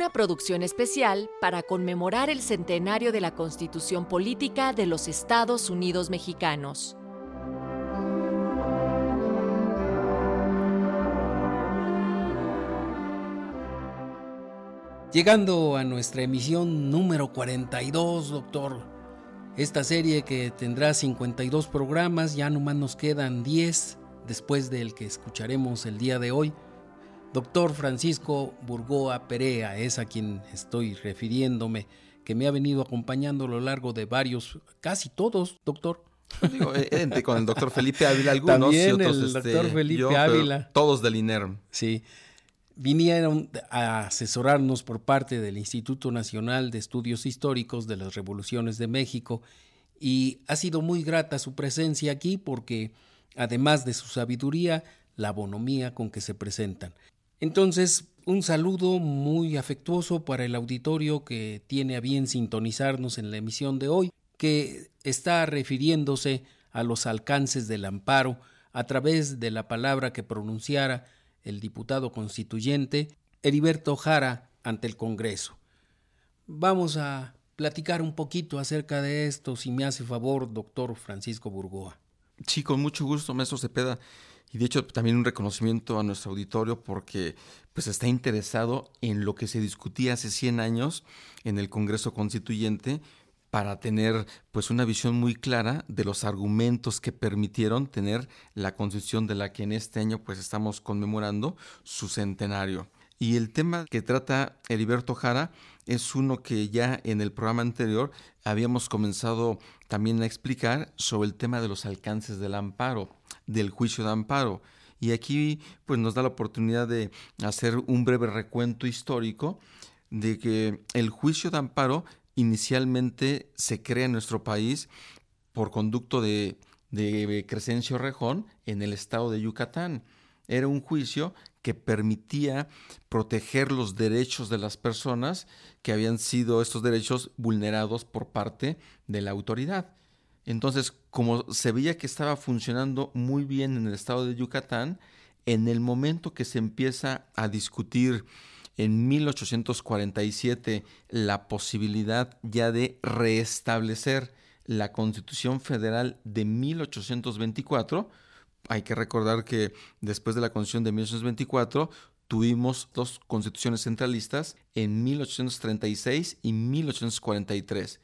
Una producción especial para conmemorar el centenario de la Constitución Política de los Estados Unidos Mexicanos. Llegando a nuestra emisión número 42, doctor. Esta serie que tendrá 52 programas, ya nomás nos quedan 10 después del que escucharemos el día de hoy. Doctor Francisco Burgoa Perea es a quien estoy refiriéndome, que me ha venido acompañando a lo largo de varios, casi todos, doctor. Digo, eh, con el doctor Felipe Ávila, algunos También y otros, el este, doctor Felipe yo, Ávila. Todos del INERM. Sí. Vinieron a asesorarnos por parte del Instituto Nacional de Estudios Históricos de las Revoluciones de México y ha sido muy grata su presencia aquí porque, además de su sabiduría, la bonomía con que se presentan. Entonces, un saludo muy afectuoso para el auditorio que tiene a bien sintonizarnos en la emisión de hoy, que está refiriéndose a los alcances del amparo a través de la palabra que pronunciara el diputado constituyente Heriberto Jara ante el Congreso. Vamos a platicar un poquito acerca de esto, si me hace favor, doctor Francisco Burgoa. Sí, con mucho gusto, maestro Cepeda. Y de hecho también un reconocimiento a nuestro auditorio porque pues está interesado en lo que se discutía hace 100 años en el Congreso Constituyente para tener pues una visión muy clara de los argumentos que permitieron tener la constitución de la que en este año pues estamos conmemorando su centenario. Y el tema que trata Heriberto Jara es uno que ya en el programa anterior habíamos comenzado también a explicar sobre el tema de los alcances del amparo, del juicio de amparo. Y aquí pues nos da la oportunidad de hacer un breve recuento histórico de que el juicio de amparo inicialmente se crea en nuestro país por conducto de, de Crescencio Rejón en el estado de Yucatán. Era un juicio que permitía proteger los derechos de las personas que habían sido estos derechos vulnerados por parte de la autoridad. Entonces, como se veía que estaba funcionando muy bien en el estado de Yucatán, en el momento que se empieza a discutir en 1847 la posibilidad ya de restablecer la Constitución Federal de 1824, hay que recordar que después de la Constitución de 1824 tuvimos dos constituciones centralistas en 1836 y 1843.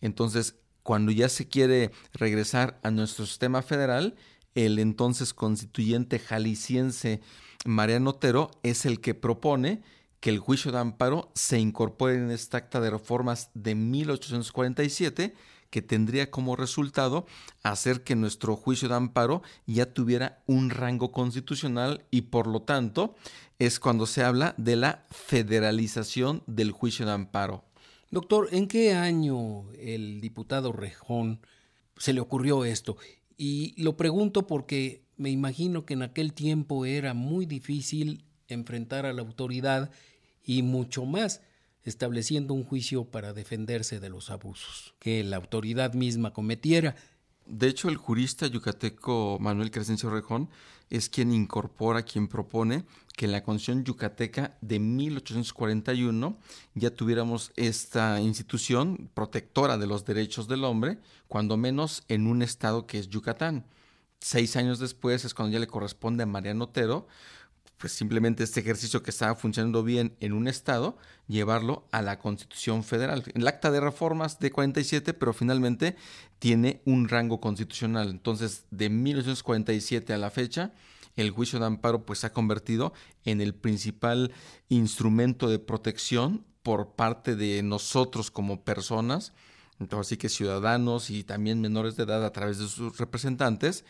Entonces, cuando ya se quiere regresar a nuestro sistema federal, el entonces constituyente jalisciense Mariano Otero es el que propone que el juicio de amparo se incorpore en esta acta de reformas de 1847 que tendría como resultado hacer que nuestro juicio de amparo ya tuviera un rango constitucional y por lo tanto es cuando se habla de la federalización del juicio de amparo. Doctor, ¿en qué año el diputado Rejón se le ocurrió esto? Y lo pregunto porque me imagino que en aquel tiempo era muy difícil enfrentar a la autoridad y mucho más estableciendo un juicio para defenderse de los abusos que la autoridad misma cometiera. De hecho, el jurista yucateco Manuel Crescencio Rejón es quien incorpora, quien propone que en la Constitución yucateca de 1841 ya tuviéramos esta institución protectora de los derechos del hombre, cuando menos en un estado que es Yucatán. Seis años después es cuando ya le corresponde a Mariano Otero pues simplemente este ejercicio que estaba funcionando bien en un estado, llevarlo a la Constitución Federal. El acta de reformas de 47, pero finalmente tiene un rango constitucional. Entonces, de 1947 a la fecha, el juicio de amparo pues se ha convertido en el principal instrumento de protección por parte de nosotros como personas, entonces así que ciudadanos y también menores de edad a través de sus representantes,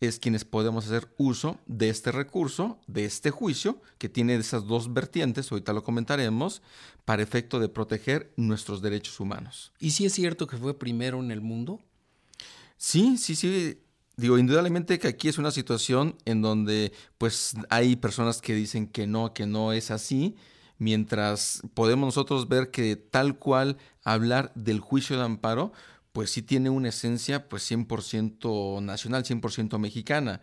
es quienes podemos hacer uso de este recurso, de este juicio, que tiene esas dos vertientes, ahorita lo comentaremos, para efecto de proteger nuestros derechos humanos. ¿Y si es cierto que fue primero en el mundo? Sí, sí, sí. Digo, indudablemente que aquí es una situación en donde pues hay personas que dicen que no, que no es así, mientras podemos nosotros ver que tal cual hablar del juicio de amparo, pues sí tiene una esencia pues 100% nacional, 100% mexicana.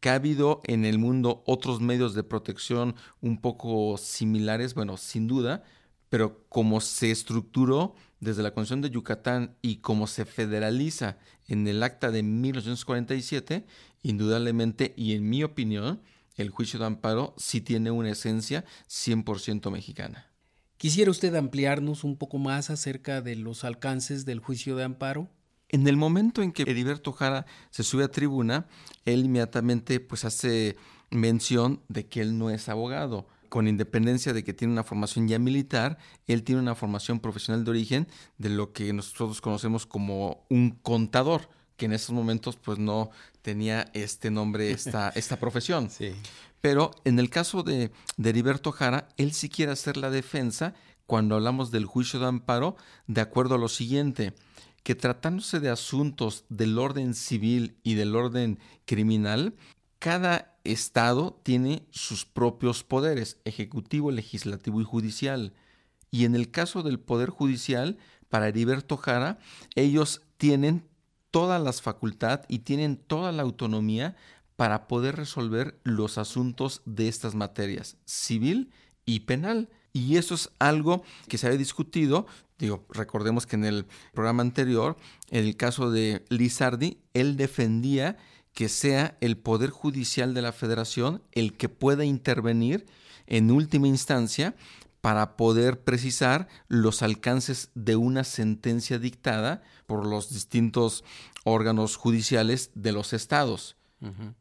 Que ha habido en el mundo otros medios de protección un poco similares, bueno, sin duda, pero como se estructuró desde la Constitución de Yucatán y como se federaliza en el acta de 1947, indudablemente y en mi opinión, el juicio de amparo sí tiene una esencia 100% mexicana. ¿Quisiera usted ampliarnos un poco más acerca de los alcances del juicio de amparo? En el momento en que Heriberto Jara se sube a tribuna, él inmediatamente pues hace mención de que él no es abogado. Con independencia de que tiene una formación ya militar, él tiene una formación profesional de origen de lo que nosotros conocemos como un contador, que en esos momentos pues no tenía este nombre, esta, esta profesión. Sí. Pero en el caso de, de Heriberto Jara, él sí quiere hacer la defensa cuando hablamos del juicio de amparo de acuerdo a lo siguiente, que tratándose de asuntos del orden civil y del orden criminal, cada estado tiene sus propios poderes, ejecutivo, legislativo y judicial. Y en el caso del Poder Judicial, para Heriberto Jara, ellos tienen todas las facultades y tienen toda la autonomía para poder resolver los asuntos de estas materias, civil y penal. Y eso es algo que se había discutido. Digo, recordemos que en el programa anterior, en el caso de Lizardi, él defendía que sea el Poder Judicial de la Federación el que pueda intervenir en última instancia para poder precisar los alcances de una sentencia dictada por los distintos órganos judiciales de los estados.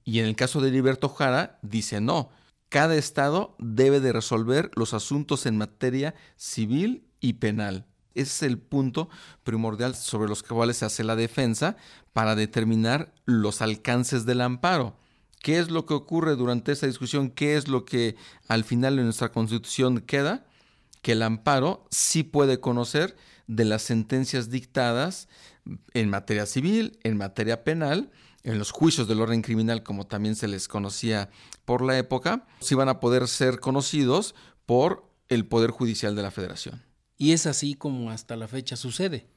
Y en el caso de Heriberto Jara, dice no, cada estado debe de resolver los asuntos en materia civil y penal. Ese es el punto primordial sobre los cuales se hace la defensa para determinar los alcances del amparo. ¿Qué es lo que ocurre durante esta discusión? ¿Qué es lo que al final en nuestra constitución queda? Que el amparo sí puede conocer de las sentencias dictadas en materia civil, en materia penal, en los juicios del orden criminal, como también se les conocía por la época, sí van a poder ser conocidos por el Poder Judicial de la Federación. Y es así como hasta la fecha sucede.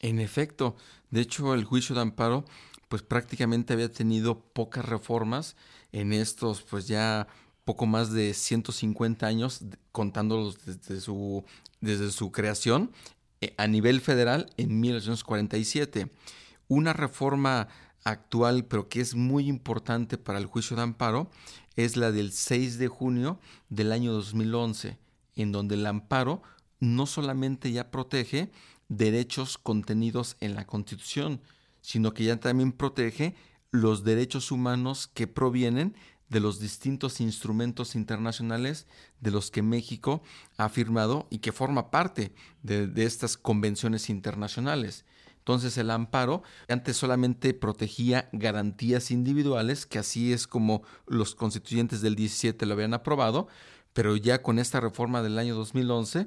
En efecto, de hecho el juicio de amparo pues prácticamente había tenido pocas reformas en estos pues ya poco más de 150 años contándolos desde su, desde su creación eh, a nivel federal en 1947. Una reforma actual, pero que es muy importante para el juicio de amparo, es la del 6 de junio del año 2011, en donde el amparo no solamente ya protege derechos contenidos en la Constitución, sino que ya también protege los derechos humanos que provienen de los distintos instrumentos internacionales de los que México ha firmado y que forma parte de, estas convenciones internacionales. Entonces el amparo antes solamente protegía garantías individuales, que así es como los constituyentes del 17 lo habían aprobado, pero ya con esta reforma del año 2011,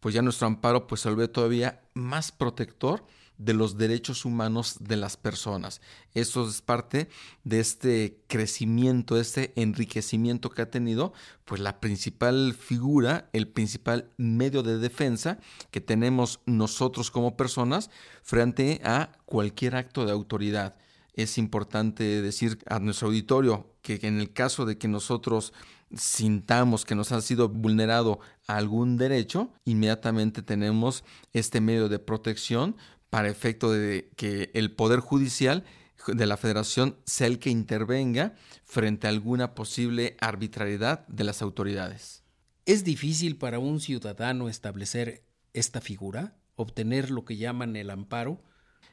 pues ya nuestro amparo pues se vuelve todavía más protector de los derechos humanos de las personas. Eso es parte de este crecimiento, este enriquecimiento que ha tenido, pues la principal figura, el principal medio de defensa que tenemos nosotros como personas frente a cualquier acto de autoridad. Es importante decir a nuestro auditorio que en el caso de que nosotros sintamos que nos ha sido vulnerado algún derecho, inmediatamente tenemos este medio de protección para efecto de que el Poder Judicial de la Federación sea el que intervenga frente a alguna posible arbitrariedad de las autoridades. ¿Es difícil para un ciudadano establecer esta figura, obtener lo que llaman el amparo?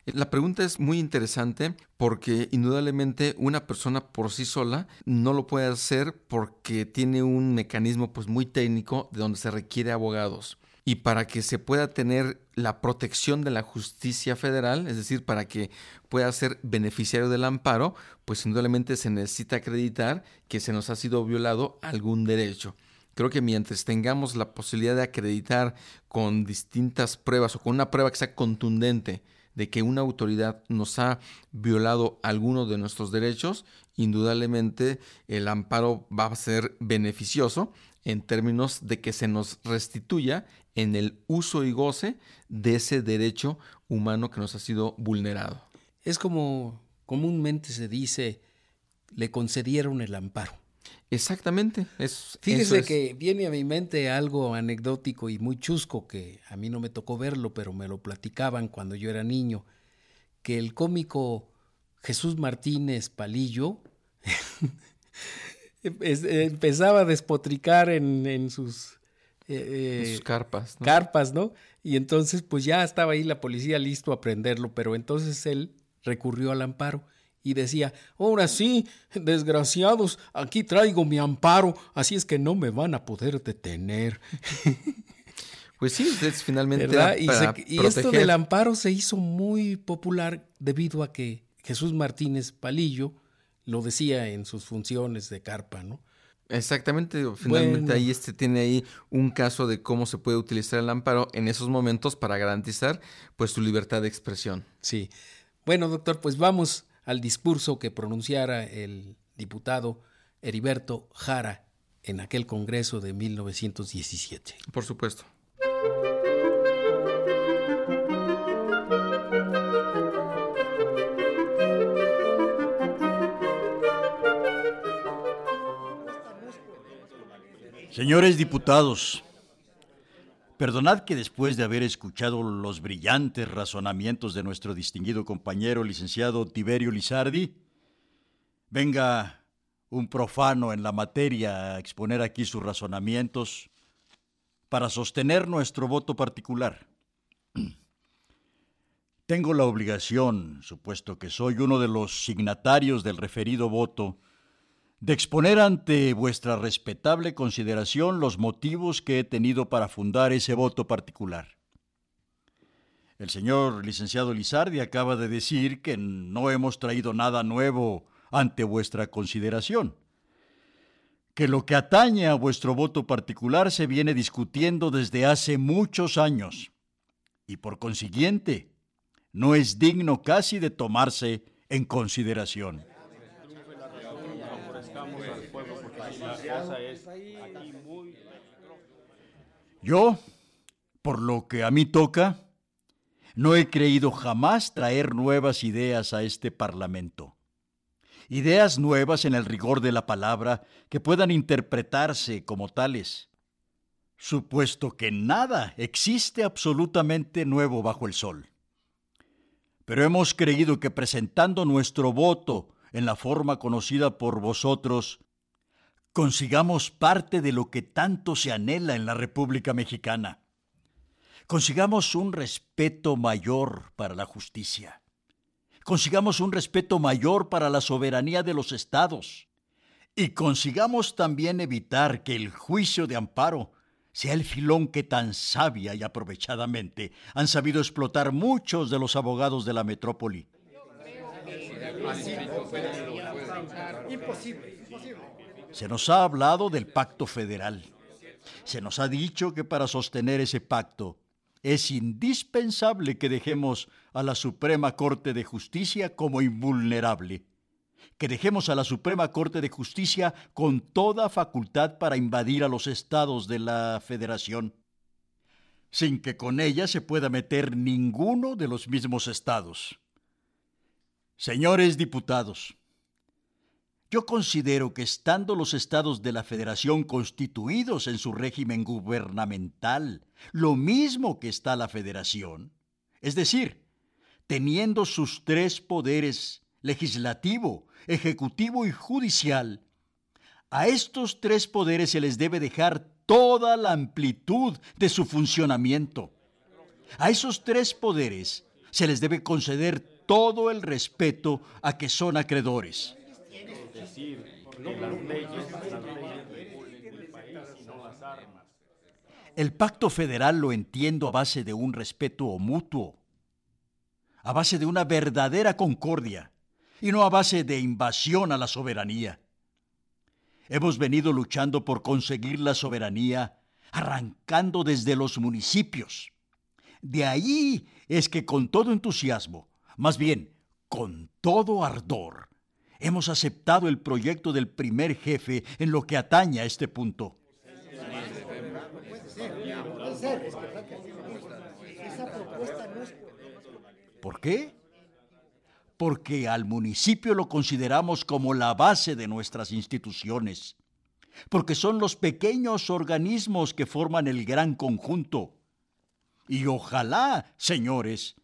La pregunta es muy interesante porque indudablemente una persona por sí sola no lo puede hacer porque tiene un mecanismo pues muy técnico de donde se requiere abogados y para que se pueda tener la protección de la justicia federal, es decir, para que pueda ser beneficiario del amparo, pues indudablemente se necesita acreditar que se nos ha sido violado algún derecho. Creo que mientras tengamos la posibilidad de acreditar con distintas pruebas o con una prueba que sea contundente de que una autoridad nos ha violado alguno de nuestros derechos, indudablemente el amparo va a ser beneficioso en términos de que se nos restituya en el uso y goce de ese derecho humano que nos ha sido vulnerado. Es como comúnmente se dice, le concedieron el amparo. Exactamente. Es, Fíjese que viene a mi mente algo anecdótico y muy chusco que a mí no me tocó verlo, pero me lo platicaban cuando yo era niño, que el cómico Jesús Martínez Palillo empezaba a despotricar en, sus, eh, sus carpas, ¿no? carpas, ¿no? Y entonces pues ya estaba ahí la policía listo a prenderlo, pero entonces él recurrió al amparo y decía, ahora sí, desgraciados, aquí traigo mi amparo, así es que no me van a poder detener. Pues sí, es finalmente... y, esto del amparo se hizo muy popular debido a que Jesús Martínez Palillo lo decía en sus funciones de carpa, ¿no? Exactamente, finalmente ahí este tiene ahí un caso de cómo se puede utilizar el amparo en esos momentos para garantizar pues su libertad de expresión. Sí. Bueno, doctor, pues vamos al discurso que pronunciara el diputado Heriberto Jara en aquel Congreso de 1917. Por supuesto. Señores diputados, Perdonad que después de haber escuchado los brillantes razonamientos de nuestro distinguido compañero licenciado Tiberio Lizardi, venga un profano en la materia a exponer aquí sus razonamientos para sostener nuestro voto particular. Tengo la obligación, supuesto que soy uno de los signatarios del referido voto, de exponer ante vuestra respetable consideración los motivos que he tenido para fundar ese voto particular. El señor licenciado Lizardi acaba de decir que no hemos traído nada nuevo ante vuestra consideración, que lo que atañe a vuestro voto particular se viene discutiendo desde hace muchos años y por consiguiente no es digno casi de tomarse en consideración. Yo, por lo que a mí toca, no he creído jamás traer nuevas ideas a este Parlamento. Ideas nuevas en el rigor de la palabra que puedan interpretarse como tales, supuesto que nada existe absolutamente nuevo bajo el sol. Pero hemos creído que presentando nuestro voto en la forma conocida por vosotros, consigamos parte de lo que tanto se anhela en la República Mexicana. Consigamos un respeto mayor para la justicia. Consigamos un respeto mayor para la soberanía de los estados. Y consigamos también evitar que el juicio de amparo sea el filón que tan sabia y aprovechadamente han sabido explotar muchos de los abogados de la metrópoli. Imposible. Se nos ha hablado del pacto federal. Se nos ha dicho que para sostener ese pacto es indispensable que dejemos a la Suprema Corte de Justicia como invulnerable, que dejemos a la Suprema Corte de Justicia con toda facultad para invadir a los estados de la Federación, sin que con ella se pueda meter ninguno de los mismos estados. Señores diputados, yo considero que estando los estados de la Federación constituidos en su régimen gubernamental, lo mismo que está la Federación, es decir, teniendo sus tres poderes, legislativo, ejecutivo y judicial, a estos tres poderes se les debe dejar toda la amplitud de su funcionamiento. A esos tres poderes se les debe conceder todo el respeto a que son acreedores el pacto federal lo entiendo a base de un respeto mutuo, a base de una verdadera concordia y no a base de invasión a la soberanía. Hemos venido luchando por conseguir la soberanía arrancando desde los municipios, De ahí es que con todo entusiasmo, más bien con todo ardor, hemos aceptado el proyecto del primer jefe en lo que atañe a este punto. ¿Por qué? Porque al municipio lo consideramos como la base de nuestras instituciones, porque son los pequeños organismos que forman el gran conjunto. Y ojalá, señores,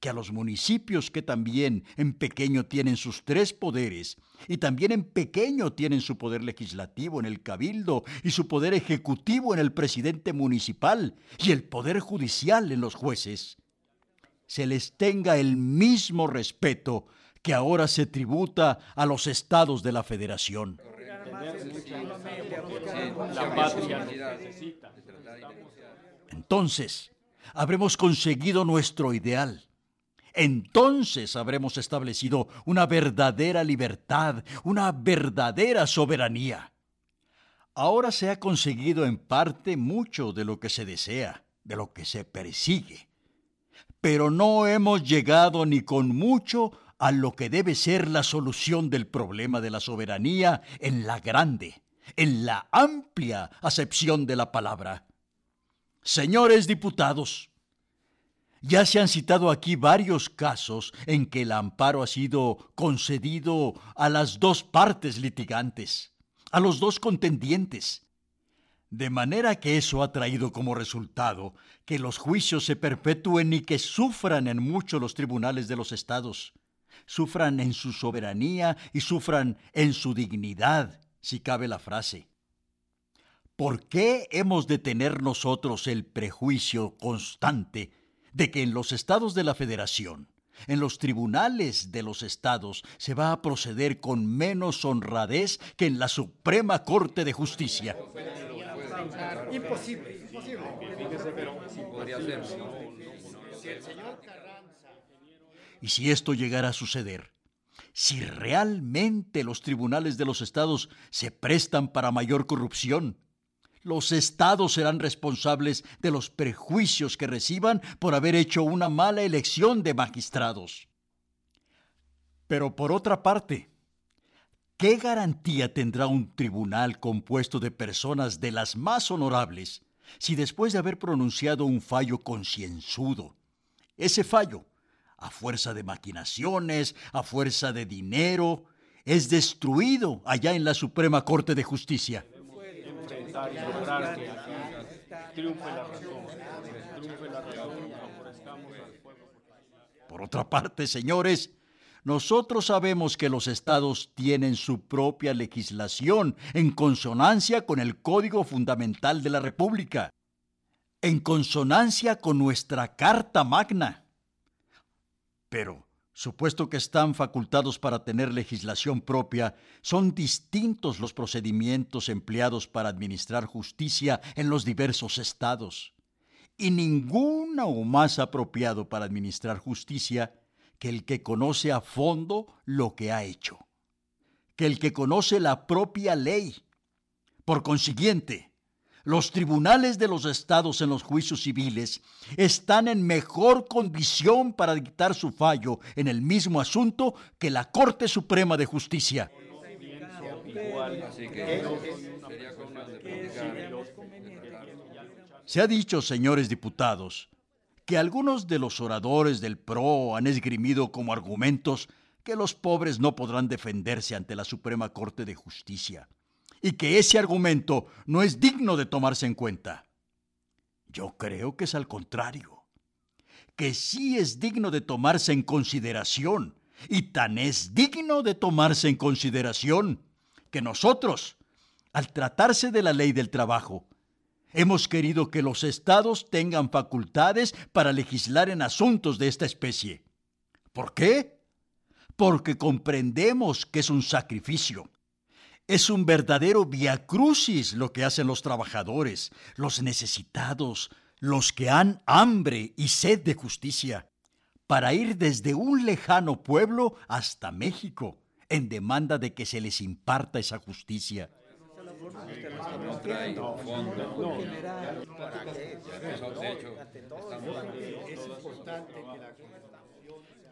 que a los municipios que también en pequeño tienen sus tres poderes, y también en pequeño tienen su poder legislativo en el cabildo y su poder ejecutivo en el presidente municipal y el poder judicial en los jueces, se les tenga el mismo respeto que ahora se tributa a los estados de la federación. Entonces, habremos conseguido nuestro ideal. Entonces habremos establecido una verdadera libertad, una verdadera soberanía. Ahora se ha conseguido en parte mucho de lo que se desea, de lo que se persigue. Pero no hemos llegado ni con mucho a lo que debe ser la solución del problema de la soberanía en la grande, en la amplia acepción de la palabra. Señores diputados, ya se han citado aquí varios casos en que el amparo ha sido concedido a las dos partes litigantes, a los dos contendientes. De manera que eso ha traído como resultado que los juicios se perpetúen y que sufran en mucho los tribunales de los estados, sufran en su soberanía y sufran en su dignidad, si cabe la frase. ¿Por qué hemos de tener nosotros el prejuicio constante de que en los estados de la federación, en los tribunales de los estados, se va a proceder con menos honradez que en la Suprema Corte de Justicia? Imposible, imposible. Y si esto llegara a suceder, si realmente los tribunales de los estados se prestan para mayor corrupción, los estados serán responsables de los prejuicios que reciban por haber hecho una mala elección de magistrados. Pero por otra parte, ¿qué garantía tendrá un tribunal compuesto de personas de las más honorables si después de haber pronunciado un fallo concienzudo, ese fallo, a fuerza de maquinaciones, a fuerza de dinero, es destruido allá en la Suprema Corte de Justicia? Por otra parte, señores, nosotros sabemos que los estados tienen su propia legislación en consonancia con el Código Fundamental de la República, en consonancia con nuestra Carta Magna. Pero supuesto que están facultados para tener legislación propia, son distintos los procedimientos empleados para administrar justicia en los diversos estados, y ninguno más apropiado para administrar justicia que el que conoce a fondo lo que ha hecho, que el que conoce la propia ley. Por consiguiente, los tribunales de los estados en los juicios civiles están en mejor condición para dictar su fallo en el mismo asunto que la Corte Suprema de Justicia. Se ha dicho, señores diputados, que algunos de los oradores del PRO han esgrimido como argumentos que los pobres no podrán defenderse ante la Suprema Corte de Justicia y que ese argumento no es digno de tomarse en cuenta. Yo creo que es al contrario, que sí es digno de tomarse en consideración, y tan es digno de tomarse en consideración que nosotros, al tratarse de la ley del trabajo, hemos querido que los estados tengan facultades para legislar en asuntos de esta especie. ¿Por qué? Porque comprendemos que es un sacrificio, es un verdadero viacrucis lo que hacen los trabajadores, los necesitados, los que han hambre y sed de justicia, para ir desde un lejano pueblo hasta México, en demanda de que se les imparta esa justicia.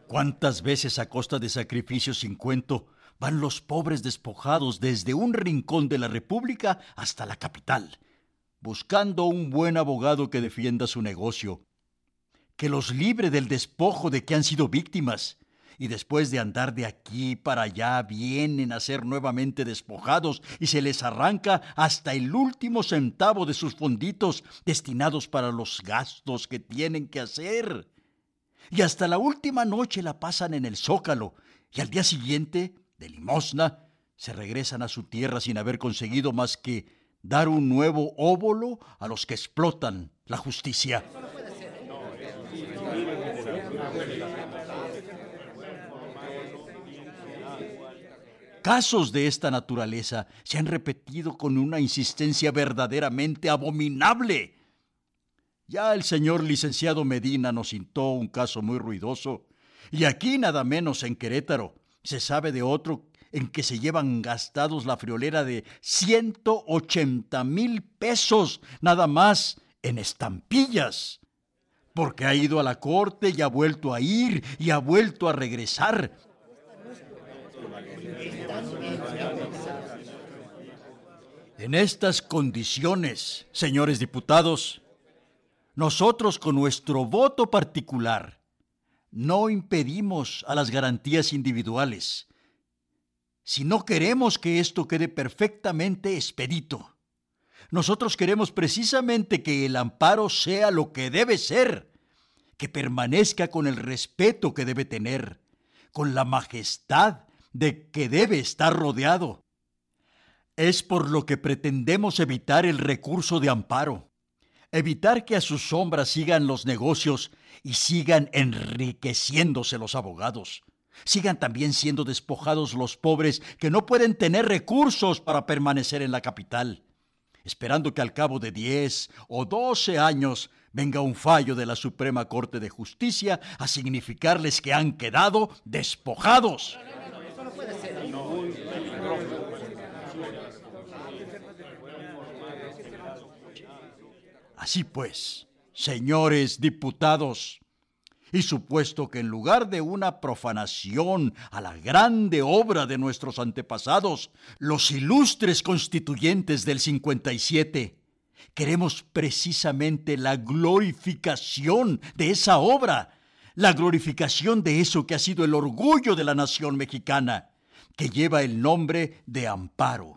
¿Cuántas veces a costa de sacrificios sin cuento van los pobres despojados desde un rincón de la República hasta la capital, buscando un buen abogado que defienda su negocio, que los libre del despojo de que han sido víctimas, y después de andar de aquí para allá vienen a ser nuevamente despojados y se les arranca hasta el último centavo de sus fonditos destinados para los gastos que tienen que hacer. Y hasta la última noche la pasan en el zócalo y al día siguiente, de limosna, se regresan a su tierra sin haber conseguido más que dar un nuevo óvulo a los que explotan la justicia. Casos de esta naturaleza se han repetido con una insistencia verdaderamente abominable. Ya el señor licenciado Medina nos cintó un caso muy ruidoso, y aquí nada menos en Querétaro se sabe de otro en que se llevan gastados la friolera de 180 mil pesos nada más en estampillas, porque ha ido a la corte y ha vuelto a ir y ha vuelto a regresar. En estas condiciones, señores diputados, nosotros con nuestro voto particular no impedimos a las garantías individuales, si no queremos que esto quede perfectamente expedito. Nosotros queremos precisamente que el amparo sea lo que debe ser, que permanezca con el respeto que debe tener, con la majestad de que debe estar rodeado. Es por lo que pretendemos evitar el recurso de amparo, evitar que a su sombra sigan los negocios y sigan enriqueciéndose los abogados, sigan también siendo despojados los pobres que no pueden tener recursos para permanecer en la capital, esperando que al cabo de 10 o 12 años venga un fallo de la Suprema Corte de Justicia a significarles que han quedado despojados. Así pues, señores diputados, y supuesto que en lugar de una profanación a la grande obra de nuestros antepasados, los ilustres constituyentes del 57, queremos precisamente la glorificación de esa obra, la glorificación de eso que ha sido el orgullo de la nación mexicana, que lleva el nombre de amparo.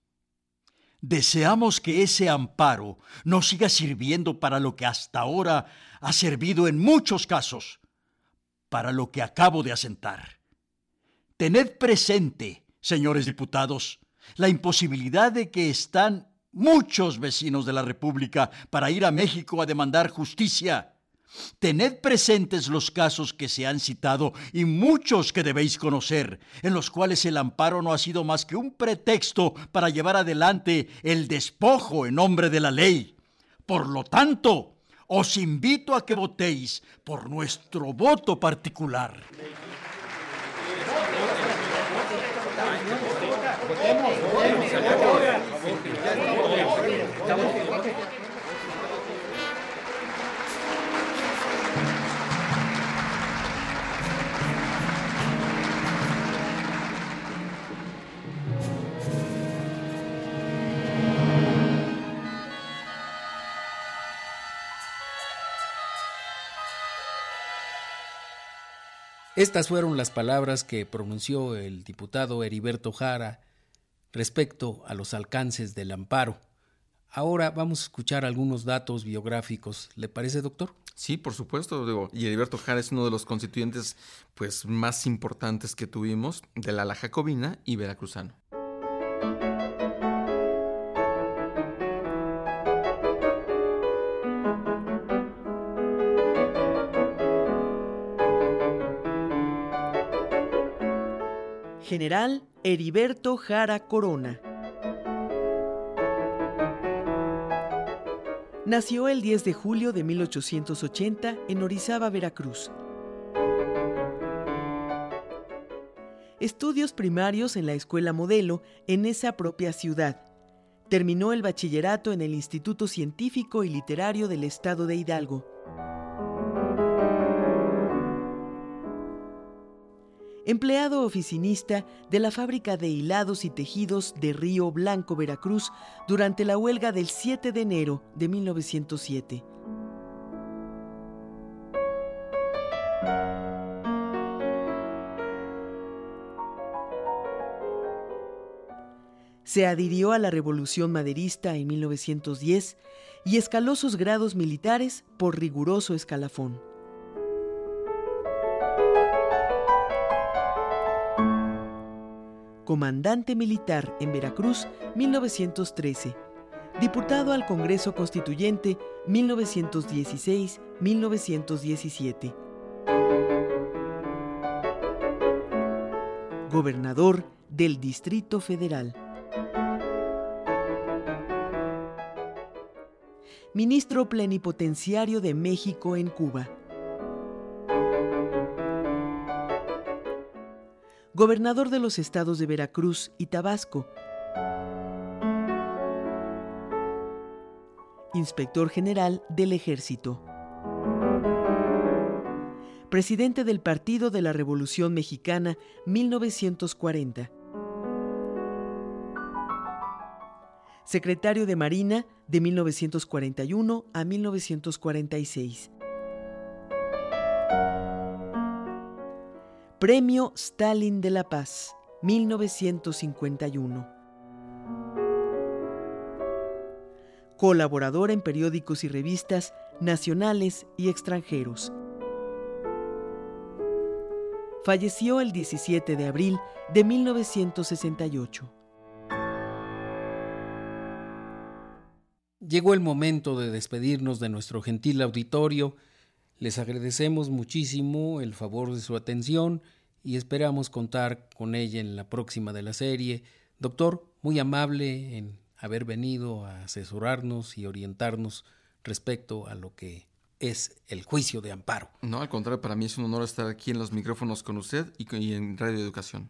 Deseamos que ese amparo no siga sirviendo para lo que hasta ahora ha servido en muchos casos, para lo que acabo de asentar. Tened presente, señores diputados, la imposibilidad de que están muchos vecinos de la República para ir a México a demandar justicia Tened presentes los casos que se han citado y muchos que debéis conocer, en los cuales el amparo no ha sido más que un pretexto para llevar adelante el despojo en nombre de la ley. Por lo tanto, os invito a que votéis por nuestro voto particular. Estas fueron las palabras que pronunció el diputado Heriberto Jara respecto a los alcances del amparo. Ahora vamos a escuchar algunos datos biográficos. ¿Le parece, doctor? Sí, por supuesto. Digo, y Heriberto Jara es uno de los constituyentes pues, más importantes que tuvimos de la ala jacobina y veracruzano. General Heriberto Jara Corona. Nació el 10 de julio de 1880 en Orizaba, Veracruz. Estudios primarios en la Escuela Modelo en esa propia ciudad. Terminó el bachillerato en el Instituto Científico y Literario del Estado de Hidalgo. Empleado oficinista de la fábrica de hilados y tejidos de Río Blanco, Veracruz, durante la huelga del 7 de enero de 1907. Se adhirió a la Revolución Maderista en 1910 y escaló sus grados militares por riguroso escalafón. Comandante militar en Veracruz 1913. Diputado al Congreso Constituyente 1916-1917. Gobernador del Distrito Federal. ministro plenipotenciario de México en Cuba. Gobernador de los estados de Veracruz y Tabasco. Inspector General del Ejército. Presidente del Partido de la Revolución Mexicana 1940. secretario de Marina de 1941 a 1946. Premio Stalin de la Paz, 1951. Colaborador en periódicos y revistas nacionales y extranjeros. Falleció el 17 de abril de 1968. Llegó el momento de despedirnos de nuestro gentil auditorio. Les agradecemos muchísimo el favor de su atención y esperamos contar con ella en la próxima de la serie. Doctor, muy amable en haber venido a asesorarnos y orientarnos respecto a lo que es el juicio de amparo. No, al contrario, para mí es un honor estar aquí en los micrófonos con usted y en Radio Educación.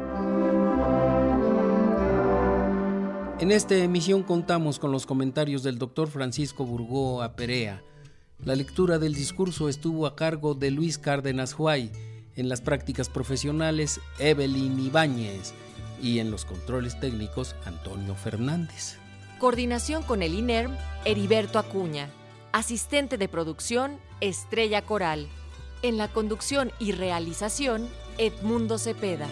En esta emisión contamos con los comentarios del doctor Francisco Burgó Aperea. La lectura del discurso estuvo a cargo de Luis Cárdenas Huay, en las prácticas profesionales Evelyn Ibáñez y en los controles técnicos Antonio Fernández. Coordinación con el INERM, Heriberto Acuña. Asistente de producción, Estrella Coral. En la conducción y realización, Edmundo Cepeda.